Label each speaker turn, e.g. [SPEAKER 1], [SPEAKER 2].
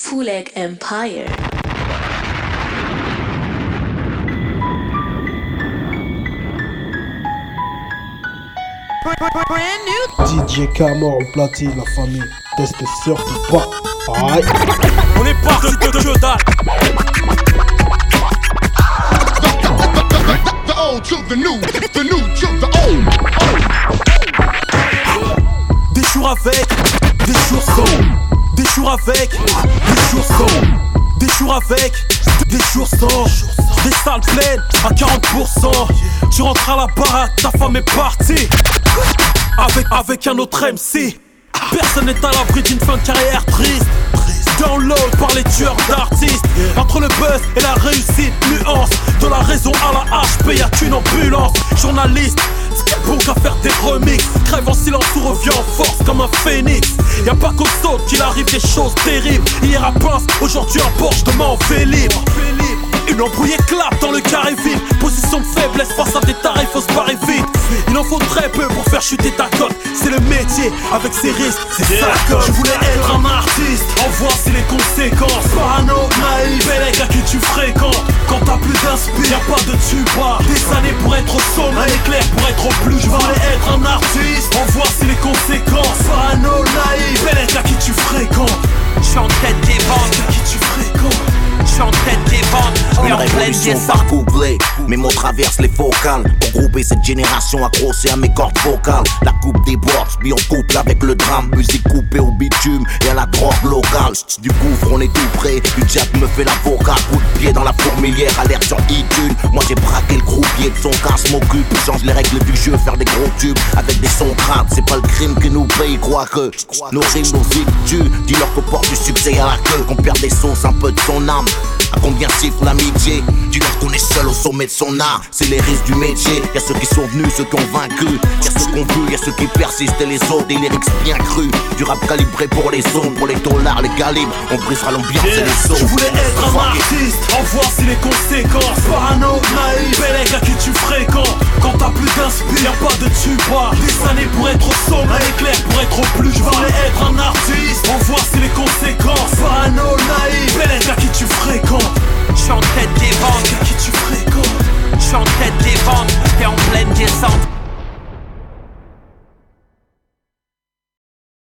[SPEAKER 1] Fuleg Empire.
[SPEAKER 2] DJ Camor au platine, la famille. Teste surtout pas. Aïe.
[SPEAKER 3] On est parti de que dalle.
[SPEAKER 4] The old to the new, the new to the old.
[SPEAKER 3] Des jours avec, des jours sans. Des jours avec, des jours sans. Des jours avec, des jours sans. Des salles pleines à 40%. Tu rentres à la baraque, ta femme est partie. Avec, avec un autre MC. Personne n'est à l'abri d'une fin de carrière triste. Download par les tueurs d'artistes. Entre le buzz et la réussite, nuance. De la raison à la HP, y'a qu'une ambulance. Journaliste, bon qu'à faire des remixes. Crève en silence ou revient en force comme un phénix. Y'a pas qu'au saut qu'il arrive des choses terribles. Hier à Pince, aujourd'hui un Porsche, demain en. Une embrouille éclate dans le carré vide. Position de faiblesse face à des tarifs, faut se barrer vite. Il en faut très peu pour faire chuter ta cote. C'est le métier avec ses risques, c'est ça cote. Je voulais être un artiste, en voici les conséquences. Parano, naïf, bel à qui tu fréquentes. Quand t'as plus d'inspire, y'a pas de tuba. Des années pour au plus.
[SPEAKER 5] Descente. par couplet Mes mots traversent les focales. Pour grouper cette génération accrochée à mes cordes vocales. La coupe des boards, mis en couple avec le drame. Musique coupée au bitume et à la drogue locale. Du gouffre on est tout près, du diable me fait l'avocat Coup de pied dans la fourmilière, alerte sur iTunes Moi j'ai braqué le croupier de son casse m'occupe Change les règles du jeu, faire des gros tubes Avec des sons crades, c'est pas le crime qui nous paye Quoique, nos rimes nous tuent Dis-leur qu'au port du succès à la queue. Qu'on perd des sauces, un peu de son âme à combien chiffre l'amitié Tu leur qu'on est seul au sommet de son art, c'est les risques du métier. Y'a ceux qui sont venus, ceux qui ont vaincu. Y'a ceux qu'on veut, y'a ceux qui persistent et les autres, des lyrics bien crus. Du rap calibré pour les ondes, pour les dollars, les calibres. On brisera l'ambiance yeah. et les sons. Je voulais être un
[SPEAKER 3] artiste, en voir si les conséquences. Parano, naïf, Bellec à qui tu fréquentes. Quand t'as plus d'inspiration, y'a pas de tuba. Des années pour être au sommet, un éclair pour être au plus. Je voulais être un artiste. J'suis en tête des ventes, qui tu fréquentes. J'suis en tête des
[SPEAKER 6] ventes,
[SPEAKER 3] t'es
[SPEAKER 6] en pleine descente.